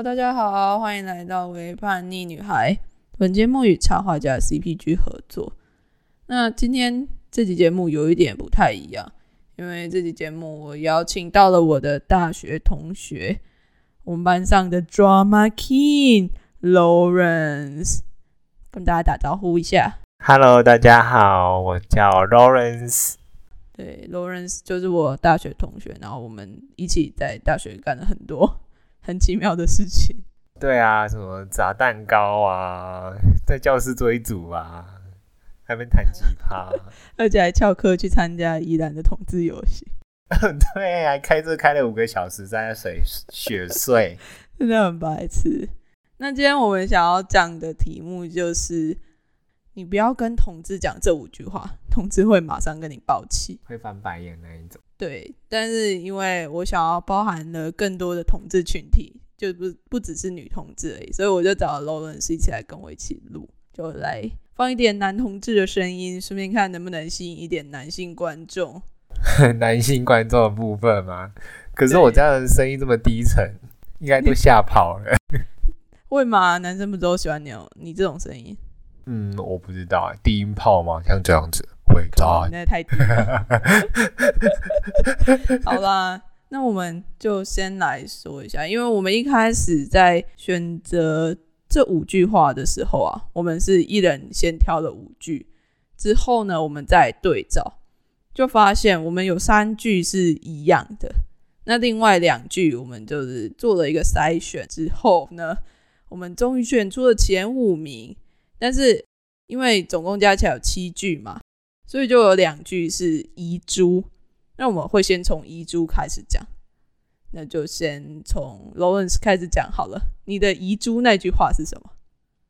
Hello，大家好，欢迎来到《为叛逆女孩》。本节目与插画家 CPG 合作。那今天这集节目有一点不太一样，因为这集节目我邀请到了我的大学同学，我们班上的 Drama King Lawrence，跟大家打招呼一下。Hello，大家好，我叫 Lawrence。对，Lawrence 就是我大学同学，然后我们一起在大学干了很多很奇妙的事情。对啊，什么炸蛋糕啊，在教室做一组啊，还没弹吉他。而且还翘课去参加宜兰的统治游戏，对，还开车开了五个小时，在水雪碎。真的很白痴。那今天我们想要讲的题目就是，你不要跟同志讲这五句话，同志会马上跟你爆气。会翻白眼那一种。对，但是因为我想要包含了更多的同志群体，就不不只是女同志而已，所以我就找了 Lawrence 一起来跟我一起录，就来放一点男同志的声音，顺便看能不能吸引一点男性观众。男性观众的部分吗？可是我家人的声音这么低沉，应该都吓跑了。会吗？男生不都喜欢你有你这种声音？嗯，我不知道，低音炮吗？像这样子太低了。好啦，那我们就先来说一下，因为我们一开始在选择这五句话的时候啊，我们是一人先挑了五句，之后呢，我们再对照，就发现我们有三句是一样的，那另外两句我们就是做了一个筛选之后呢，我们终于选出了前五名，但是因为总共加起来有七句嘛，所以就有两句是遗珠。那我们会先从遗珠开始讲，那就先从 Lawrence 开始讲好了。你的遗珠那句话是什么？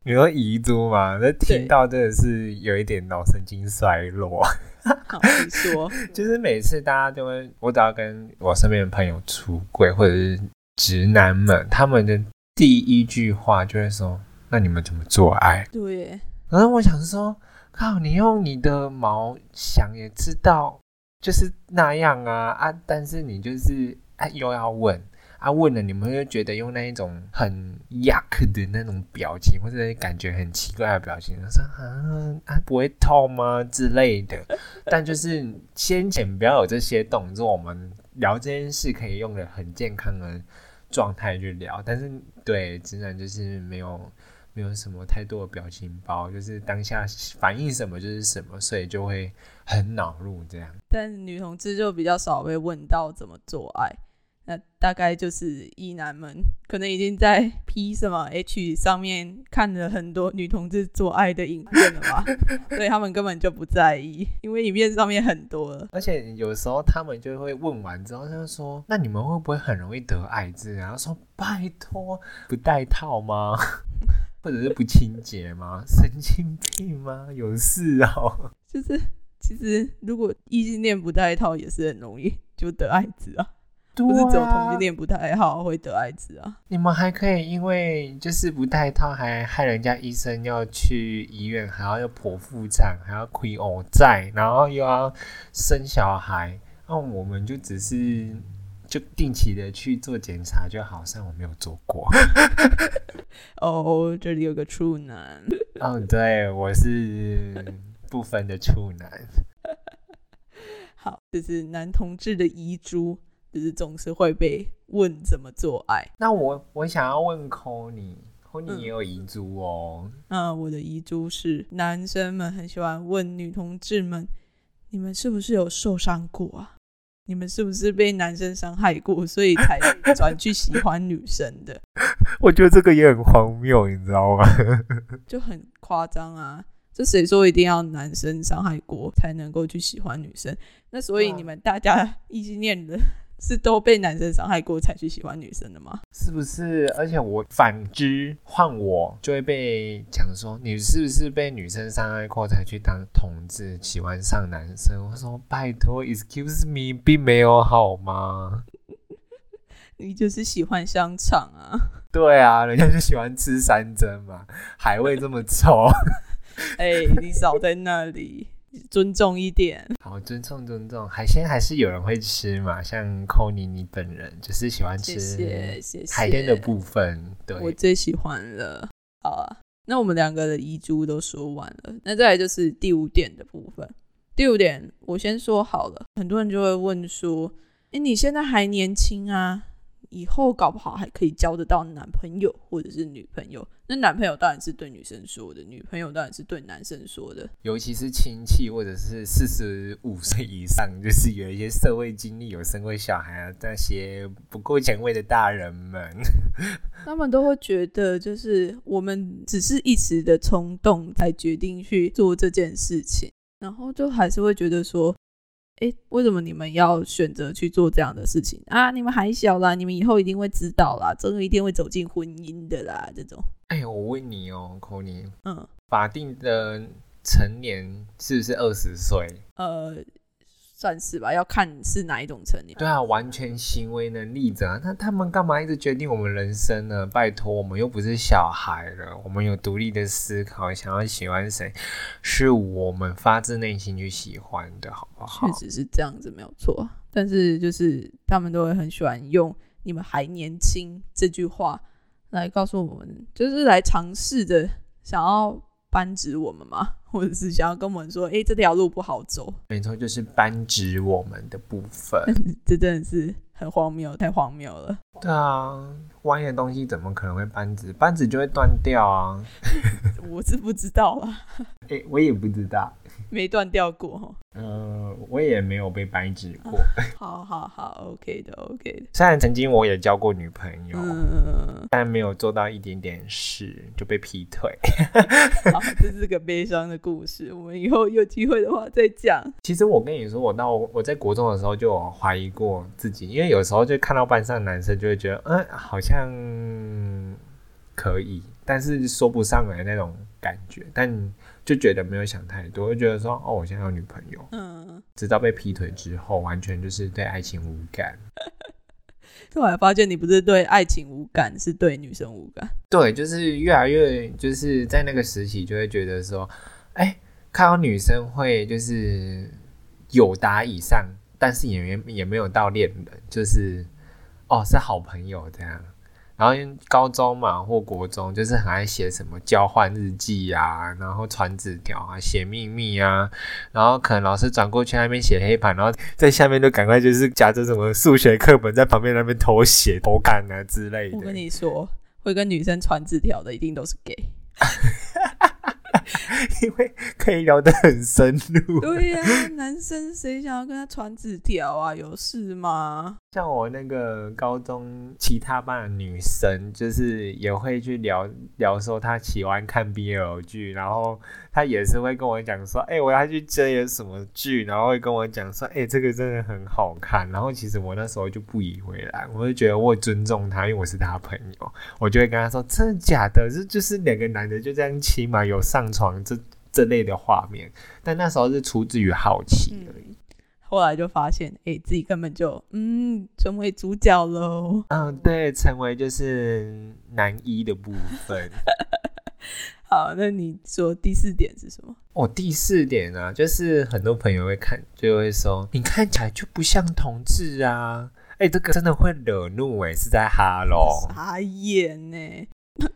你说遗珠吗？那对听到真的是有一点脑神经衰弱。好，你说。就是每次大家都会，我只要跟我身边的朋友出轨，或者是直男们，他们的第一句话就会说：“那你们怎么做爱对耶，？”然后我想说，靠，你用你的毛想也知道，就是那样啊啊！但是你就是啊又要问啊，问了你们会觉得用那一种很 yuck 的那种表情，或者感觉很奇怪的表情，说啊啊不会痛吗之类的。但就是先前不要有这些动作，我们聊这件事可以用的很健康的状态去聊。但是对直男就是没有没有什么太多的表情包，就是当下反应什么就是什么，所以就会很恼怒这样。但女同志就比较少被问到怎么做爱。那大概就是异男们可能已经在 P 什么 H 上面看了很多女同志做爱的影片了吧，所以他们根本就不在意，因为影片上面很多了。而且有时候他们就会问完之后，他就说：“那你们会不会很容易得艾滋？”然后说：“拜托，不戴套吗？或者是不清洁吗？神经病吗？有事哦。就是其实如果异性恋不戴套也是很容易就得艾滋啊，”不是只有同性恋不戴套会得艾滋啊。你们还可以因为就是不戴套，还害人家医生要去医院，还要要剖腹产，还要亏偶债，然后又要生小孩。那我们就只是就定期的去做检查就好，像我没有做过。哦，这里有个处男，哦，对，我是不分的处男。好，这是男同志的遗珠，就是总是会被问怎么做爱。那我我想要问 Conny，Conny 嗯也有遗珠哦。那我的遗珠是，男生们很喜欢问女同志们：你们是不是有受伤过啊？你们是不是被男生伤害过，所以才转去喜欢女生的？我觉得这个也很荒谬，你知道吗？就很夸张啊！这谁说一定要男生伤害过才能够去喜欢女生？那所以你们大家异性恋的是都被男生伤害过才去喜欢女生的吗？是不是？而且我反之，换我就会被讲说，你是不是被女生伤害过才去当同志，喜欢上男生？我说拜托，excuse me，并没有好吗？你就是喜欢香肠啊！对啊，人家就喜欢吃山珍嘛，海味这么臭。哎、你少在那里。尊重一点。好，尊重尊重。海鲜还是有人会吃嘛，像 c o n y 你本人就是喜欢吃。海鲜的部分，对，我最喜欢了。好啊，那我们两个的遗珠都说完了，那再来就是第五点的部分。第五点，我先说好了，很多人就会问说：“哎，你现在还年轻啊，以后搞不好还可以交得到男朋友或者是女朋友。”那男朋友当然是对女生说的，女朋友当然是对男生说的。尤其是亲戚或者是四十五岁以上，就是有一些社会经历、有生过小孩啊那些不够前卫的大人们，他们都会觉得，就是我们只是一时的冲动才决定去做这件事情。然后就还是会觉得说，哎，为什么你们要选择去做这样的事情啊？你们还小啦，你们以后一定会知道啦，总有一定会走进婚姻的啦。这种，哎，我问你哦 c o n y 嗯，法定的成年是不是二十岁？呃。算是吧，要看是哪一种成年。对啊，完全行为能力者，那他们干嘛一直决定我们人生呢？拜托，我们又不是小孩了，我们有独立的思考，想要喜欢谁，是我们发自内心去喜欢的，好不好？确实是这样子，没有错。但是就是他们都会很喜欢用“你们还年轻”这句话来告诉我们，就是来尝试着想要。扳直我们吗？或者是想要跟我们说，哎，这条路不好走？没错，就是扳直我们的部分。这真的是很荒谬，太荒谬了。对啊，弯的东西怎么可能会扳直？扳直就会断掉啊！我是不知道啊。哎，我也不知道。没断掉过呃，我也没有被掰直过。好好好，OK 的，OK 的。虽然曾经我也交过女朋友，嗯但没有做到一点点事就被劈腿。好，这是个悲伤的故事，我们以后有机会的话再讲。其实我跟你说，我到我在国中的时候就有怀疑过自己，因为有时候就看到班上男生就会觉得，嗯，好像可以，但是说不上来那种感觉，但。就觉得没有想太多，就觉得说哦，我现在有女朋友。嗯，直到被劈腿之后，完全就是对爱情无感。后来发现你不是对爱情无感，是对女生无感。对，就是越来越就是在那个时期，就会觉得说，哎，看到女生会就是有达以上，但是也也也没有到恋人，就是哦是好朋友这样。然后高中嘛或国中，就是很爱写什么交换日记啊，然后传纸条啊，写秘密啊，然后可能老师转过去那边写黑板，然后在下面就赶快就是夹着什么数学课本在旁边那边偷写偷看啊之类的。我跟你说，会跟女生传纸条的一定都是 gay。因为可以聊得很深入。对呀，男生谁想要跟他传纸条啊？有事吗？像我那个高中其他班的女生，就是也会去聊聊说她喜欢看 BL 剧，然后她也是会跟我讲说，哎，我要去追演什么剧，然后会跟我讲说，哎，这个真的很好看。然后其实我那时候就不以为然，我就觉得我尊重她，因为我是她朋友，我就会跟她说，真的假的？这就是两个男的就这样亲嘛，有上床这这类的画面。但那时候是出自于好奇而已。后来就发现，哎，自己根本就嗯成为主角喽。嗯，对，成为就是男一的部分。好，那你说第四点是什么？哦，第四点啊，就是很多朋友会看，就会说你看起来就不像同志啊。哎，这个真的会惹怒哎，是在哈喽。傻眼呢？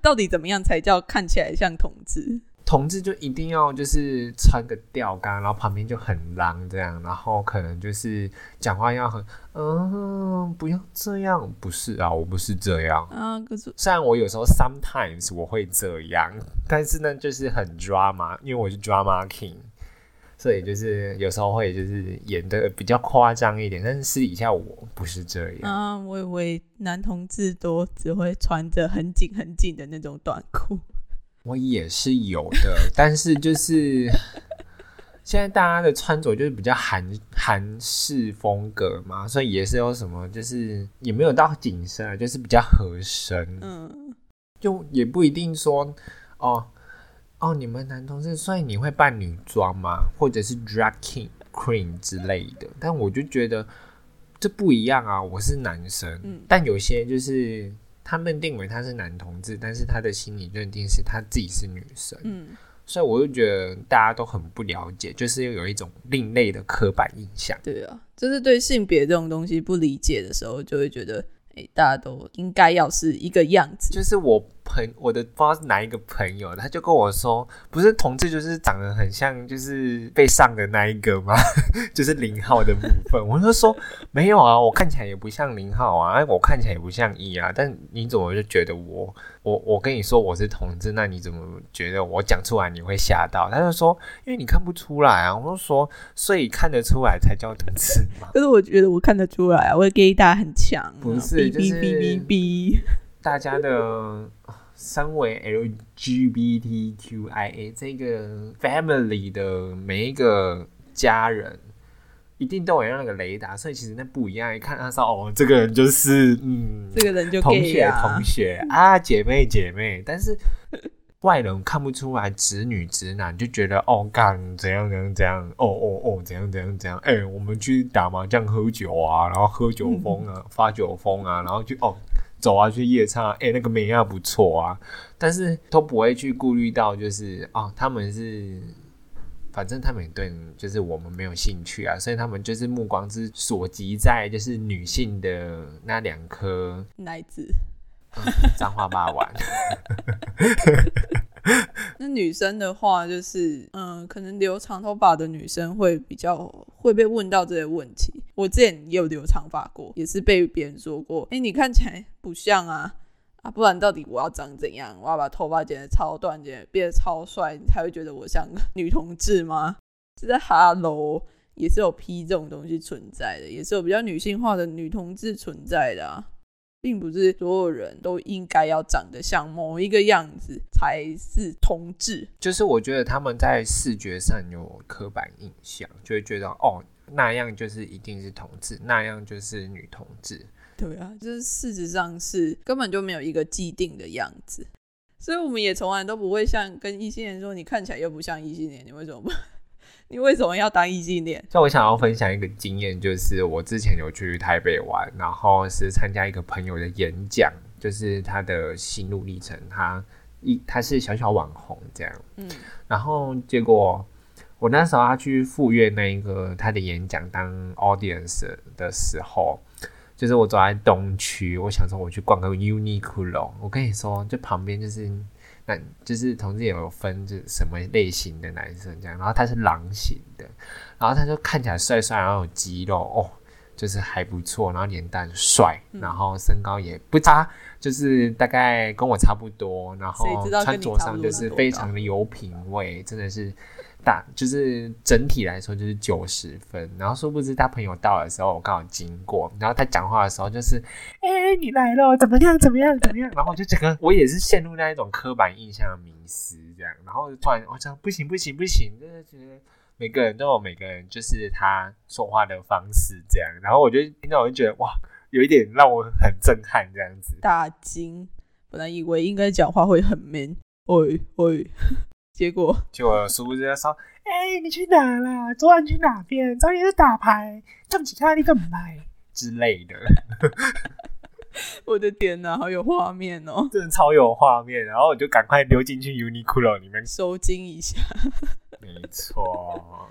到底怎么样才叫看起来像同志？同志就一定要就是穿个吊杆，然后旁边就很狼这样，然后可能就是讲话要很嗯，不要这样，不是啊，我不是这样啊。可是虽然我有时候 sometimes 我会这样，但是呢就是很 drama，因为我是 drama king，所以就是有时候会就是演的比较夸张一点，但是私底下我不是这样啊。我以为男同志都只会穿着很紧很紧的那种短裤。我也是有的，但是就是现在大家的穿着就是比较韩韩式风格嘛，所以也是有什么，就是也没有到紧身啊，就是比较合身。嗯，就也不一定说哦哦，你们男同事，所以你会扮女装吗？或者是 drag king queen 之类的？但我就觉得这不一样啊，我是男生，但有些就是。他认定为他是男同志，但是他的心理认定是他自己是女生。嗯，所以我就觉得大家都很不了解，就是有一种另类的刻板印象。对啊，就是对性别这种东西不理解的时候，就会觉得，哎，大家都应该要是一个样子。就是我。朋我的不知道是哪一个朋友，他就跟我说，不是同志就是长得很像，就是被上的那一个吗？就是零号的部分。我就说没有啊，我看起来也不像零号啊，我看起来也不像一啊。但你怎么就觉得我我我跟你说我是同志，那你怎么觉得我讲出来你会吓到？他就说因为你看不出来啊。我就说所以看得出来才叫同志嘛。可是我觉得我看得出来啊，我的 gay 大很强，不是就是。大家的身为 LGBTQIA 这个 family 的每一个家人，一定都有那个雷达，所以其实那不一样。一看他说哦，这个人就是嗯，这个人就同学同学啊，姐妹姐妹。但是外人看不出来直女直男，就觉得哦，干怎样怎样怎样，哦哦哦，怎样怎样怎样。哎，我们去打麻将喝酒啊，然后喝酒疯啊，发酒疯啊，然后就哦。走啊，去夜唱，哎，那个美亚不错啊，但是都不会去顾虑到，就是哦，他们是，反正他们也对，就是我们没有兴趣啊，所以他们就是目光之所及在就是女性的那两颗。奶子，脏话骂完。那女生的话，就是嗯，可能留长头发的女生会比较会被问到这些问题。我之前也有留长发过，也是被别人说过，哎，你看起来不像啊啊，不然到底我要长怎样？我要把头发剪得超短，剪变得超帅，你才会觉得我像女同志吗？是在哈喽，也是有 P 这种东西存在的，也是有比较女性化的女同志存在的啊。并不是所有人都应该要长得像某一个样子才是同志，就是我觉得他们在视觉上有刻板印象，就会觉得哦那样就是一定是同志，那样就是女同志。对啊，就是事实上是根本就没有一个既定的样子，所以我们也从来都不会像跟异性恋说你看起来又不像异性恋，你为什么不？你为什么要当异性恋？就我想要分享一个经验，就是我之前有去台北玩，然后是参加一个朋友的演讲，就是他的心路历程。他一他是小小网红这样，嗯，然后结果我那时候他去赴约那一个他的演讲当 audience 的时候，就是我走在东区，我想说我去逛个 Uniqlo，我跟你说，就旁边就是。那就是同志也有分，就是什么类型的男生这样，然后他是狼型的，然后他就看起来帅帅，然后有肌肉哦，就是还不错，然后脸蛋帅，然后身高也不差，就是大概跟我差不多，然后穿着上就是非常的有品味，真的是。大就是整体来说就是九十分，然后殊不知他朋友到的时候，我刚好经过，然后他讲话的时候就是，哎，你来了，怎么样，怎么样，怎么样？然后我就整个我也是陷入那一种刻板印象的迷失这样，然后突然我讲不行不行不行，真的觉得每个人都有每个人就是他说话的方式这样，然后我就听到我就觉得哇，有一点让我很震撼这样子，大惊，本来以为应该讲话会很 man，喂喂。结果，结果殊不知他说：“哎，你去哪了？昨晚去哪边？昨天是打牌，这么其他你怎么来之类的。”我的天哪，好有画面哦！真的超有画面，然后我就赶快溜进去 Uniqlo 里面收金一下。没错。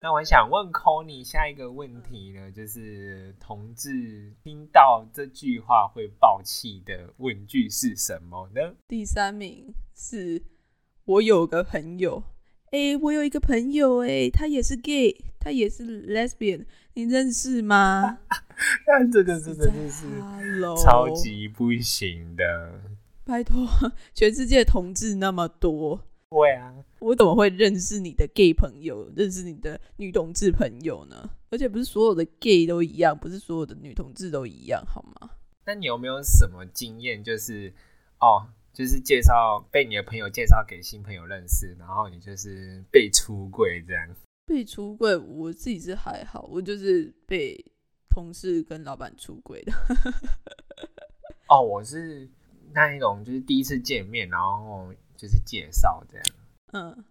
那我想问 Conny 下一个问题呢，就是同志听到这句话会爆气的问句是什么呢？第三名是。我有个朋友，哎，我有一个朋友，哎，他也是 gay，他也是 lesbian，你认识吗？但这个真的是超级不行的。拜托，全世界同志那么多，对啊，我怎么会认识你的 gay 朋友，认识你的女同志朋友呢？而且不是所有的 gay 都一样，不是所有的女同志都一样，好吗？那你有没有什么经验？就是哦。就是介绍被你的朋友介绍给新朋友认识，然后你就是被出柜这样。被出柜，我自己是还好，我就是被同事跟老板出轨的。哦，我是那一种，就是第一次见面，然后就是介绍这样。嗯，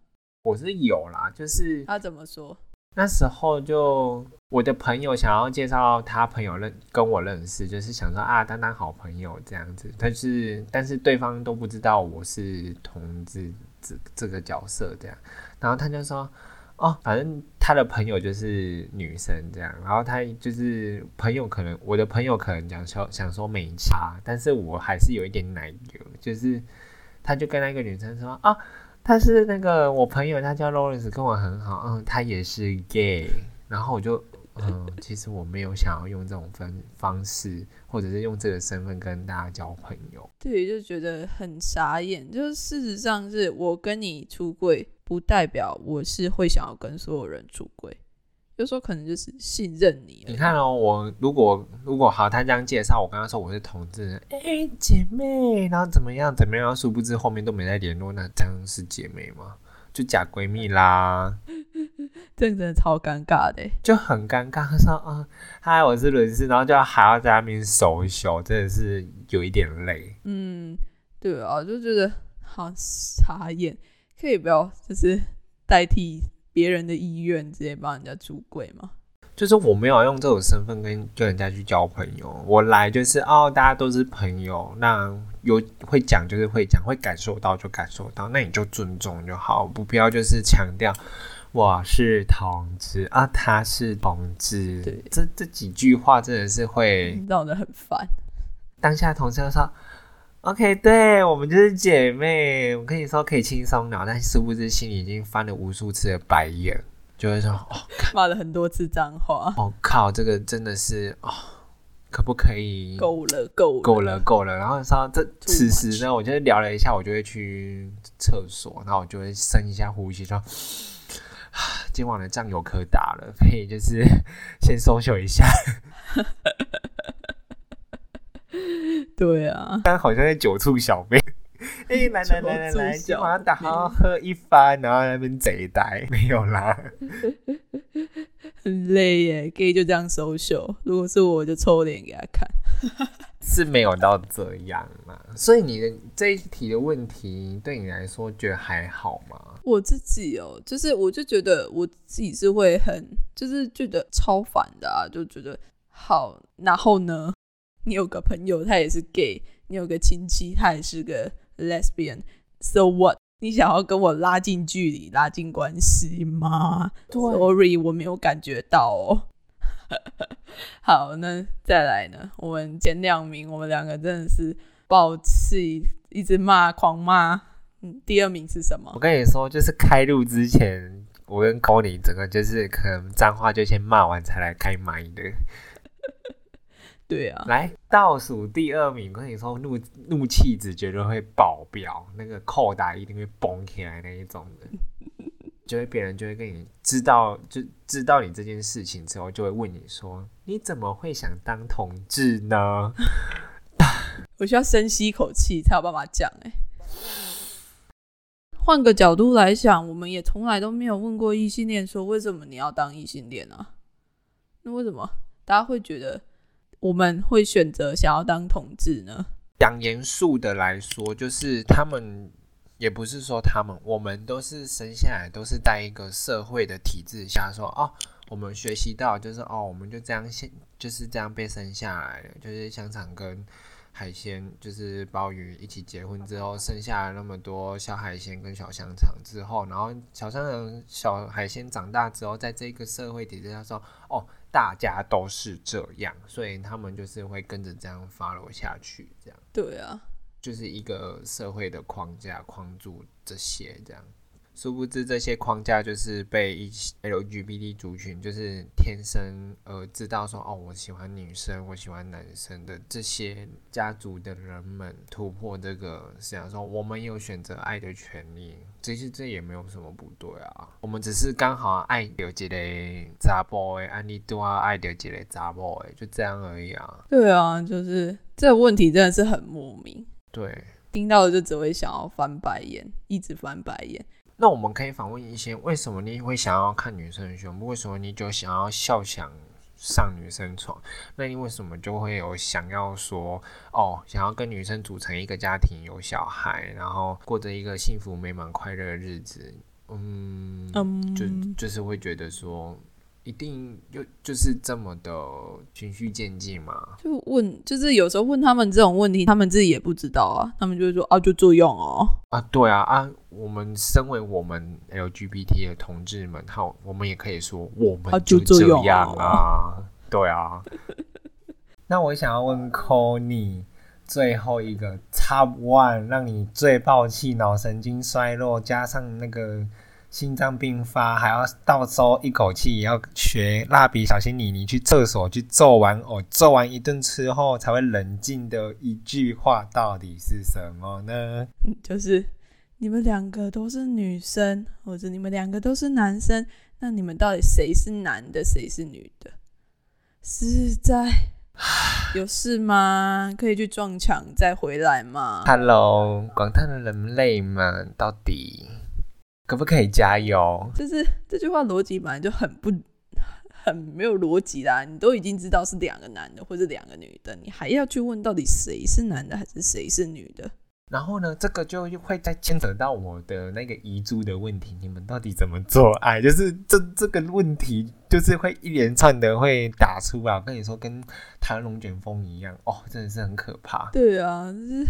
我是有啦，就是他怎么说？那时候就我的朋友想要介绍他朋友认跟我认识，就是想说啊，当当好朋友这样子。但是但是对方都不知道我是同志这这个角色这样，然后他就说。哦，反正他的朋友就是女生这样，然后他就是朋友，可能我的朋友可能讲说想说没差，但是我还是有一点奶油，就是他就跟那个女生说啊，他是那个我朋友，他叫 Lawrence，跟我很好，嗯，他也是 gay，然后我就嗯，其实我没有想要用这种分方式，或者是用这个身份跟大家交朋友，对，就觉得很傻眼，就是事实上是我跟你出柜。不代表我是会想要跟所有人出柜，有时候可能就是信任你。你看哦，我如果如果好，他这样介绍，我跟他说我是同志，哎，姐妹，然后怎么样怎么样，殊不知后面都没再联络，那这样是姐妹吗？就假闺蜜啦，这真的超尴尬的，就很尴尬。他说啊，嗨，我是伦斯，然后就还要在那边熟一熟，真的是有一点累。嗯，对啊，就觉得好傻眼。可以不要，就是代替别人的意愿，直接帮人家出柜吗？就是我没有用这种身份跟跟人家去交朋友，我来就是哦，大家都是朋友，那有会讲就是会讲，会感受到就感受到，那你就尊重就好，不必要就是强调我是同志啊，他是同志，这这几句话真的是会闹得很烦。当下同事说。OK，对我们就是姐妹。我跟你说可以轻松聊，但殊不知心里已经翻了无数次的白眼，就会说哦，骂了很多次脏话。哦靠，这个真的是哦，可不可以够了，够了够了，够了。然后说这此时呢，我就聊了一下，我就会去厕所，然后我就会深一下呼吸，说今晚的仗有可打了，可以就是先收秀一下。对啊，但好像在酒醋小妹，哎，来来来来来，今晚打好喝一番，然后那边贼呆，没有啦，很累耶，gay 就这样收秀，如果是我就抽脸给他看，是没有到这样嘛，所以你的这一题的问题对你来说觉得还好吗？我自己哦，就是我就觉得我自己是会很，就是觉得超烦的啊，就觉得好，然后呢？你有个朋友，他也是 gay；你有个亲戚，他也是个 lesbian。So what？你想要跟我拉近距离、拉近关系吗？Sorry，我没有感觉到哦。好，那再来呢？我们前两名，我们两个真的是爆气，一直骂、狂骂。嗯，第二名是什么？我跟你说，就是开录之前，我跟 c o n y 整个就是可能脏话就先骂完才来开麦的。对啊，来倒数第二名，跟你说怒怒气值绝对会爆表，那个扣打一定会崩起来那一种的，就会别人就会跟你知道就知道你这件事情之后，就会问你说你怎么会想当同志呢？我需要深吸一口气才有办法讲哎。换个角度来想，我们也从来都没有问过异性恋说为什么你要当异性恋啊？那为什么大家会觉得？我们会选择想要当同志呢？讲严肃的来说，就是他们也不是说他们，我们都是生下来都是在一个社会的体制下，说哦，我们学习到就是哦，我们就这样现就是这样被生下来的，就是香肠跟海鲜，就是鲍鱼一起结婚之后，生下来那么多小海鲜跟小香肠之后，然后小香肠、小海鲜长大之后，在这个社会体制下说哦。大家都是这样，所以他们就是会跟着这样 follow 下去，这样。对啊，就是一个社会的框架框住这些这样。殊不知这些框架就是被一 LGBT 族群就是天生呃知道说哦我喜欢女生我喜欢男生的这些家族的人们突破这个思想说我们有选择爱的权利，其实这也没有什么不对啊。我们只是刚好爱有几类杂波诶，安利多爱有几类杂波诶，就这样而已啊。对啊，就是这个问题真的是很莫名。对，听到的就只会想要翻白眼，一直翻白眼。那我们可以访问一些，为什么你会想要看女生的胸部？为什么你就想要笑想上女生床？那你为什么就会有想要说哦，想要跟女生组成一个家庭，有小孩，然后过着一个幸福美满快乐的日子？嗯，就就是会觉得说，一定就就是这么的循序渐进嘛。就问，就是有时候问他们这种问题，他们自己也不知道啊，他们就会说啊，就这样哦。啊，对啊啊，我们身为我们 LGBT 的同志们，好，我们也可以说我们啊就这这样样啊啊，对啊。那我想要问 c o n y 最后一个 Top One，让你最爆气、脑神经衰弱，加上那个心脏病发，还要到时候一口气也要学蜡笔小新妮妮去厕所去揍完偶，揍完一顿之后才会冷静的一句话，到底是什么呢？就是你们两个都是女生，或者你们两个都是男生，那你们到底谁是男的，谁是女的？是在有事吗？可以去撞墙再回来吗？Hello，广大的人类们，到底可不可以加油？就是这句话逻辑本来就很不很没有逻辑啦。你都已经知道是两个男的或者两个女的，你还要去问到底谁是男的还是谁是女的？然后呢，这个就会再牵扯到我的那个遗珠的问题，你们到底怎么做爱？就是这这个问题，就是会一连串的会打出来。我跟你说，跟台湾龙卷风一样，哦，真的是很可怕。对啊，就是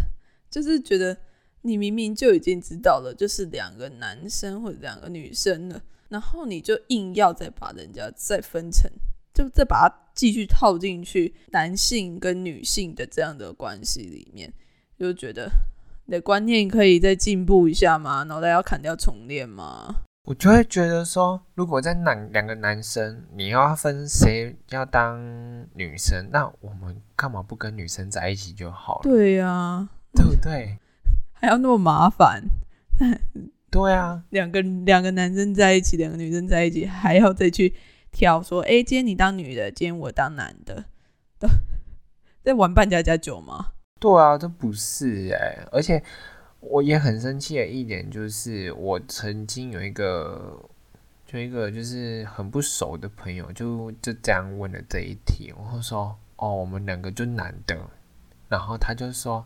就是觉得你明明就已经知道了，就是两个男生或者两个女生了，然后你就硬要再把人家再分成，就再把它继续套进去男性跟女性的这样的关系里面，就觉得你的观念可以再进步一下吗？脑袋要砍掉重练吗？我就会觉得说，如果在男两个男生，你要分谁要当女生，那我们干嘛不跟女生在一起就好了？对呀、对不对？还要那么麻烦，对啊，两个两个男生在一起，两个女生在一起，还要再去挑说，哎、今天你当女的，今天我当男的，都 在玩扮家家酒吗？对啊，这不是哎、而且我也很生气的一点就是，我曾经有一个，就一个就是很不熟的朋友，就就这样问了这一题，我就说，哦，我们两个就男的，然后他就说，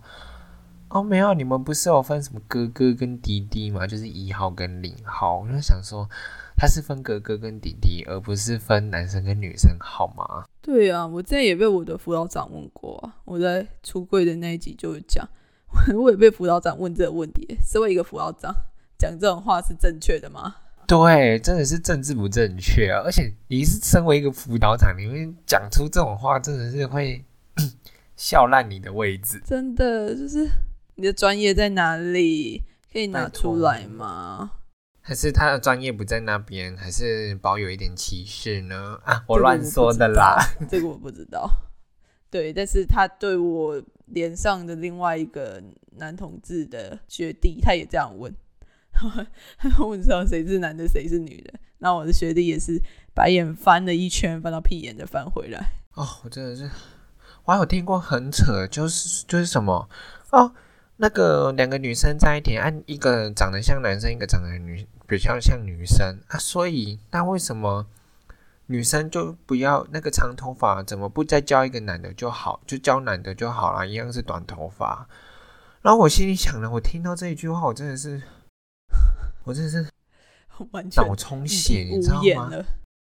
哦，没有，你们不是有分什么哥哥跟弟弟吗？就是一号跟零号，我就想说，他是分哥哥跟弟弟，而不是分男生跟女生，好吗？对啊，我之前也被我的辅导长问过啊，我在出柜的那一集就有讲，我也被辅导长问这个问题，身为一个辅导长，讲这种话是正确的吗？对，真的是政治不正确啊！而且你是身为一个辅导长，你会讲出这种话，真的是会 笑烂你的位置。真的就是你的专业在哪里？可以拿出来吗？还是他的专业不在那边，还是保有一点歧视呢？啊，我乱说的啦。这个我不知道。对，但是他对我连上的另外一个男同志的学弟，他也这样问，他问知道谁是男的，谁是女的。那我的学弟也是白眼翻了一圈，翻到屁眼再翻回来。哦，我真的是，我还有听过很扯，就是就是什么哦，那个两个女生在一起，按、一个长得像男生，一个长得女比较像女生啊，所以那为什么女生就不要那个长头发，怎么不再交一个男的就好，就交男的就好了，一样是短头发。然后我心里想了，我听到这一句话，我真的是，我真的是完全脑充血，你知道吗？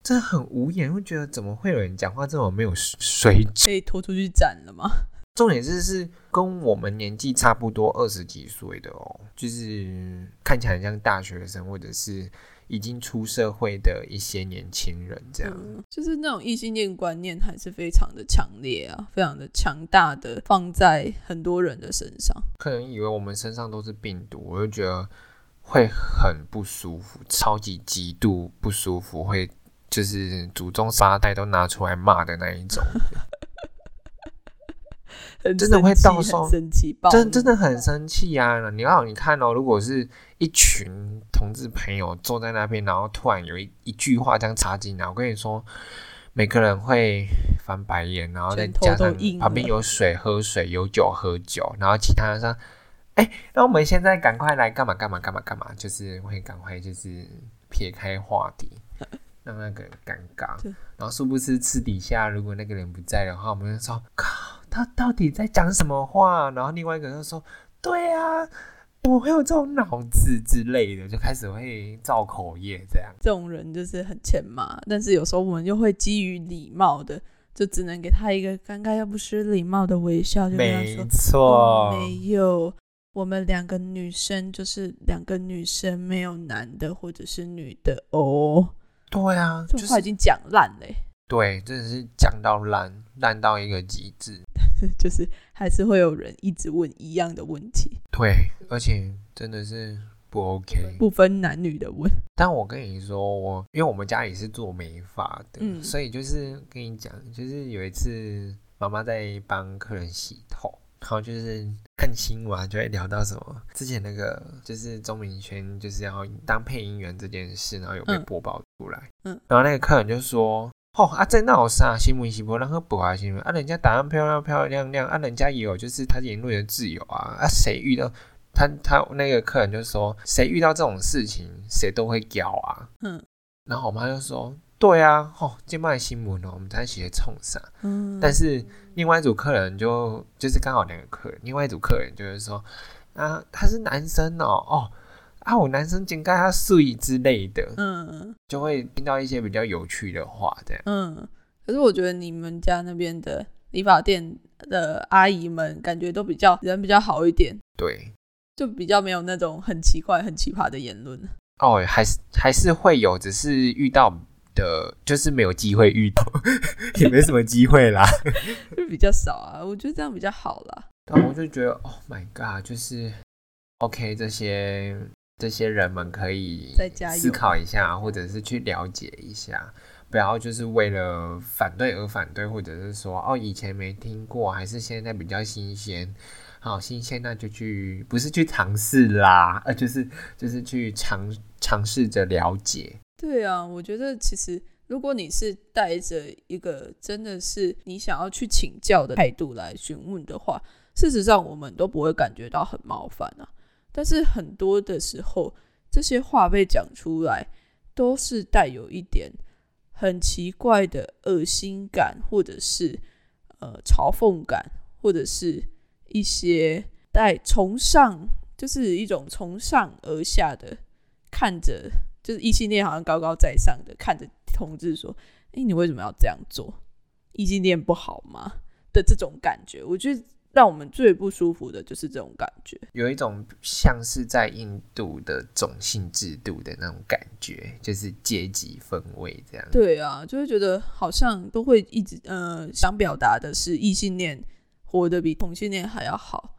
真的很无言，会觉得怎么会有人讲话这么没有水准？可以拖出去斩了吗？重点是是跟我们年纪差不多二十几岁的哦，就是看起来很像大学生或者是已经出社会的一些年轻人这样。嗯，就是那种异性恋观念还是非常的强烈啊，非常的强大的放在很多人的身上。可能以为我们身上都是病毒，我就觉得会很不舒服，超级极度不舒服，会就是祖宗沙袋都拿出来骂的那一种。很真的会到时候生气，真真的很生气啊！你要你看哦，如果是一群同志朋友坐在那边，然后突然有一一句话这样插进来，我跟你说，每个人会翻白眼，然后再加上旁边有水喝水，有酒喝酒，然后其他人说：“哎、那我们现在赶快来干嘛干嘛干嘛干嘛？”就是会赶快就是撇开话题。让那个人尴尬对，然后殊不知私底下如果那个人不在的话，我们就说靠，他到底在讲什么话？然后另外一个人就说，对啊，怎么会有这种脑子之类的，就开始会造口业这样。这种人就是很欠骂，但是有时候我们又会基于礼貌的，就只能给他一个尴尬又不失礼貌的微笑，就跟他没说。错，哦没有，我们两个女生就是两个女生，没有男的或者是女的哦。对啊，这种话已经讲烂了欸，对，真的是讲到烂，烂到一个极致。就是还是会有人一直问一样的问题，对，而且真的是不 OK。不分男女的问。但我跟你说，我因为我们家里是做美发的，嗯所以就是跟你讲，就是有一次妈妈在帮客人洗头，然后就是看新闻啊就会聊到什么之前那个就是钟明轩就是要当配音员这件事，然后有被嗯播报出来，嗯然后那个客人就说。哦啊，在那有啥新闻是不让他播啊新闻啊，人家答案漂亮漂漂亮亮啊，人家也有就是他言论的自由啊啊，谁遇到他他那个客人就说，谁遇到这种事情，谁都会屌啊。嗯然后我妈就说：“对啊，哦，今卖新闻哦，我们在一起冲啥？”嗯，但是另外一组客人就就是刚好两个客人，另外一组客人就是说：“啊，他是男生哦，哦啊，我男生应该他睡之类的，嗯就会听到一些比较有趣的话，这样。嗯，可是我觉得你们家那边的理发店的阿姨们感觉都比较人比较好一点，对，就比较没有那种很奇怪、很奇葩的言论。哦，还是还是会有，只是遇到的，就是没有机会遇到，也没什么机会啦。就比较少啊，我觉得这样比较好啦。但我就觉得，Oh my god，就是 OK，这些这些人们可以思考一下，或者是去了解一下，不要就是为了反对而反对，或者是说哦以前没听过，还是现在比较新鲜。好新鲜，那就去不是去尝试啦，呃，就是就是去尝尝试着了解。对啊，我觉得其实如果你是带着一个真的是你想要去请教的态度来询问的话，事实上我们都不会感觉到很冒犯啊。但是很多的时候，这些话被讲出来，都是带有一点很奇怪的恶心感，或者是呃嘲讽感，或者是一些带从上，就是一种从上而下的看着，就是异性恋好像高高在上的看着同志说：“诶，你为什么要这样做？异性恋不好吗？”的这种感觉，我觉得让我们最不舒服的就是这种感觉。有一种像是在印度的种姓制度的那种感觉，就是阶级氛围这样。对啊，就会觉得好像都会一直呃想表达的是异性恋活得比同性恋还要好，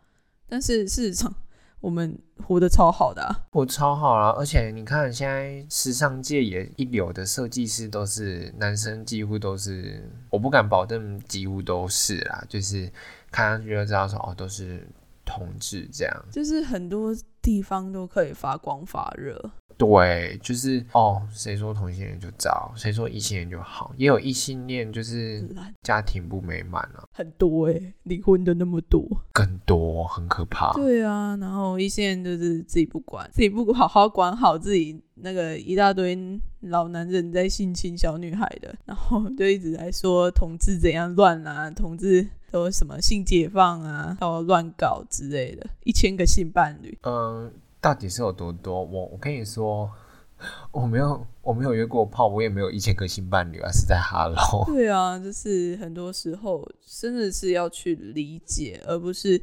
但是事实上我们活得超好的啊。我超好了，而且你看，现在时尚界也一流的设计师都是男生，几乎都是，我不敢保证几乎都是啦，就是看上去就知道说哦，都是同志这样。就是很多地方都可以发光发热，对，就是哦，谁说同性恋就糟，谁说异性恋就好，也有异性恋就是家庭不美满啊，很多诶、离婚的那么多。更多很可怕。对啊，然后一些人就是自己不管，自己不好好管好自己那个一大堆老男人在性侵小女孩的，然后就一直在说同志怎样乱啊，同志都什么性解放啊，到乱搞之类的，一千个性伴侣。嗯，到底是有多多？我我跟你说，我没有我没有约过炮，我也没有一千个新伴侣啊，是在哈喽。对啊，就是很多时候真的是要去理解，而不是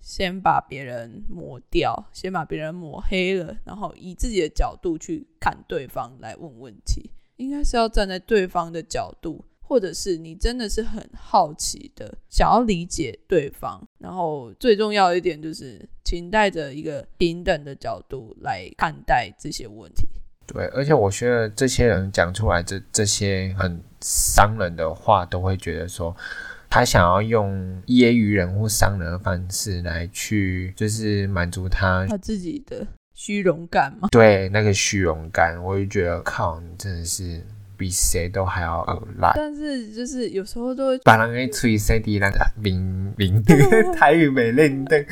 先把别人抹掉，先把别人抹黑了，然后以自己的角度去看对方来问问题。应该是要站在对方的角度，或者是你真的是很好奇的想要理解对方，然后最重要一点就是，请带着一个平等的角度来看待这些问题。对，而且我觉得这些人讲出来这这些很伤人的话，都会觉得说。他想要用揶揄人或伤人的方式来去，就是满足他他自己的虚荣感吗。对那个虚荣感，我就觉得靠，你真的是比谁都还要恶烂。但是就是有时候都会把人给吹塞地让明明 台语没认得，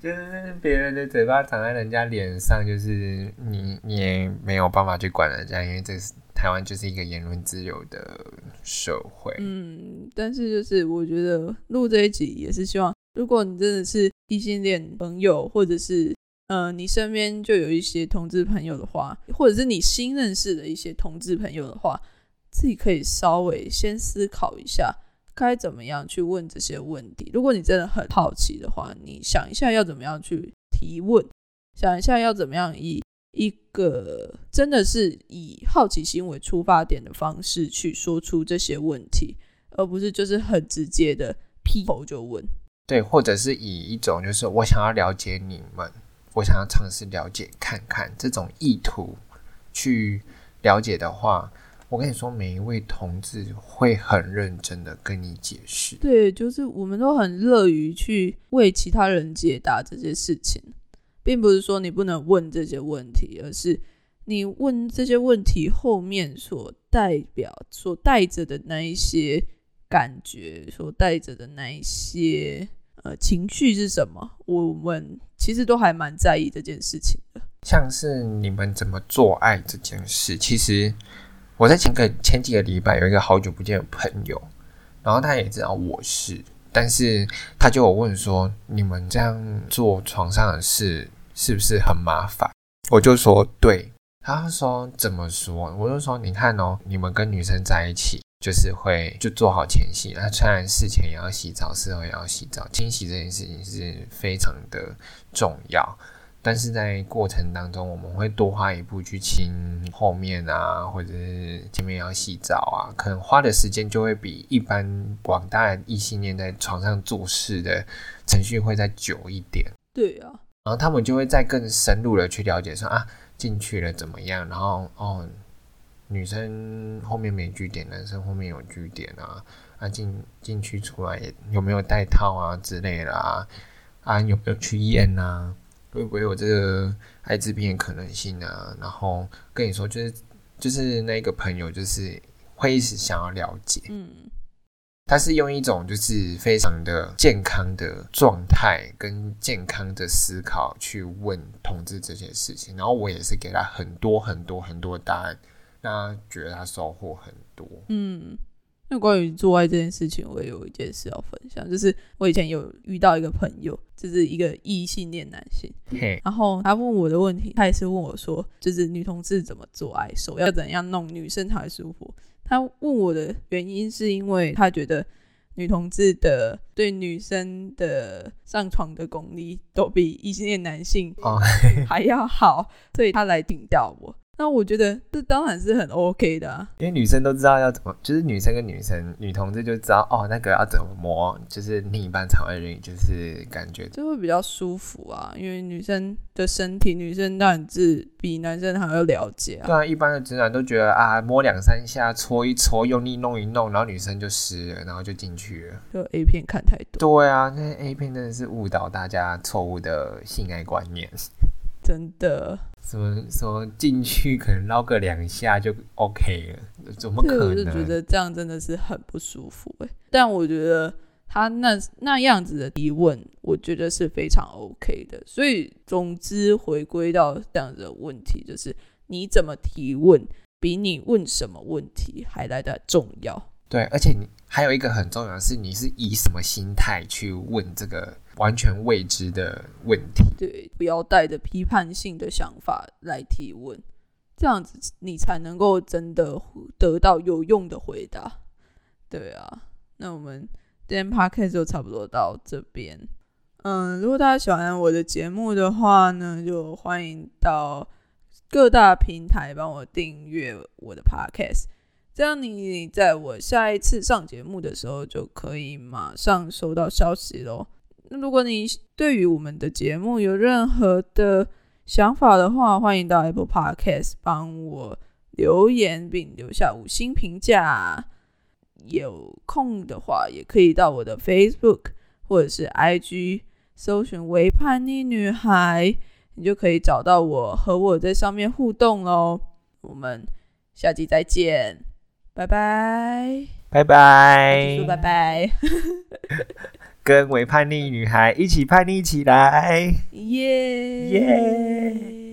就是别人的嘴巴长在人家脸上，就是你你也没有办法去管人家，因为这是台湾就是一个言论自由的社会。嗯，但是就是我觉得录这一集也是希望，如果你真的是异性恋朋友，或者是呃，你身边就有一些同志朋友的话，或者是你新认识的一些同志朋友的话，自己可以稍微先思考一下，该怎么样去问这些问题。如果你真的很好奇的话，你想一下要怎么样去提问，想一下要怎么样以一个真的是以好奇心为出发点的方式去说出这些问题，而不是就是很直接的劈头就问。对，或者是以一种就是我想要了解你们，我想要尝试了解看看这种意图去了解的话，我跟你说，每一位同志会很认真的跟你解释。对，就是我们都很乐于去为其他人解答这些事情，并不是说你不能问这些问题，而是你问这些问题后面所代表、所带着的那一些感觉，所带着的那一些。呃，情绪是什么？我们其实都还蛮在意这件事情的。像是你们怎么做爱这件事，其实我在前个前几个礼拜有一个好久不见的朋友，然后他也知道我是，但是他就有问说，你们这样做床上的事是不是很麻烦？我就说对。他说怎么说？我就说你看哦，你们跟女生在一起。就是会就做好前戏，那虽然事前也要洗澡，事后也要洗澡，清洗这件事情是非常的重要。但是在过程当中，我们会多花一步去清后面啊，或者是前面要洗澡啊，可能花的时间就会比一般广大异性恋在床上做事的程序会再久一点。对啊，然后他们就会再更深入的去了解说啊，进去了怎么样，然后哦。女生后面没据点，男生后面有据点啊！啊，进进去出来有没有带套啊之类的啊？啊，有没有去验啊？会不会有这个艾滋病的可能性啊？然后跟你说，就是就是那个朋友，就是会一直想要了解，嗯，他是用一种就是非常的健康的状态跟健康的思考去问同志这些事情，然后我也是给他很多很多很多答案。那觉得他收获很多。嗯，那关于做爱这件事情，我也有一件事要分享，就是我以前有遇到一个朋友，就是一个异性恋男性，然后他问我的问题，他也是问我说，就是女同志怎么做爱，手要怎样弄，女生才舒服。他问我的原因是因为他觉得女同志的对女生的上床的功力都比异性恋男性还要好，所以他来顶掉我。那我觉得这当然是很 OK 的，因为女生都知道要怎么，就是女生跟女生、女同志就知道哦，那个要怎么摸，就是另一半才会就是感觉就会比较舒服啊。因为女生的身体，女生当然是比男生还要了解啊。对啊，一般的直男都觉得啊，摸两三下，搓一搓，用力弄一弄，然后女生就湿了，然后就进去了。就 A 片看太多。对啊，那 A 片真的是误导大家错误的性爱观念。真的，什么什么进去可能捞个两下就 OK 了？怎么可能？我就觉得这样真的是很不舒服哎。但我觉得他那那样子的提问，我觉得是非常 OK 的。所以总之回归到这样子的问题，就是你怎么提问，比你问什么问题还来的重要。对，而且你还有一个很重要的是，你是以什么心态去问这个完全未知的问题？对，不要带着批判性的想法来提问，这样子你才能够真的得到有用的回答。对啊，那我们今天 podcast 就差不多到这边。嗯，如果大家喜欢我的节目的话呢，就欢迎到各大平台帮我订阅我的 podcast。这样，你在我下一次上节目的时候，就可以马上收到消息喽。那如果你对于我们的节目有任何的想法的话，欢迎到 Apple Podcast 帮我留言并留下五星评价。有空的话，也可以到我的 Facebook 或者是 IG 搜寻“微叛逆女孩”，你就可以找到我，和我在上面互动喽。我们下期再见。拜拜，拜拜，说拜拜，跟伪叛逆女孩一起叛逆起来，耶耶。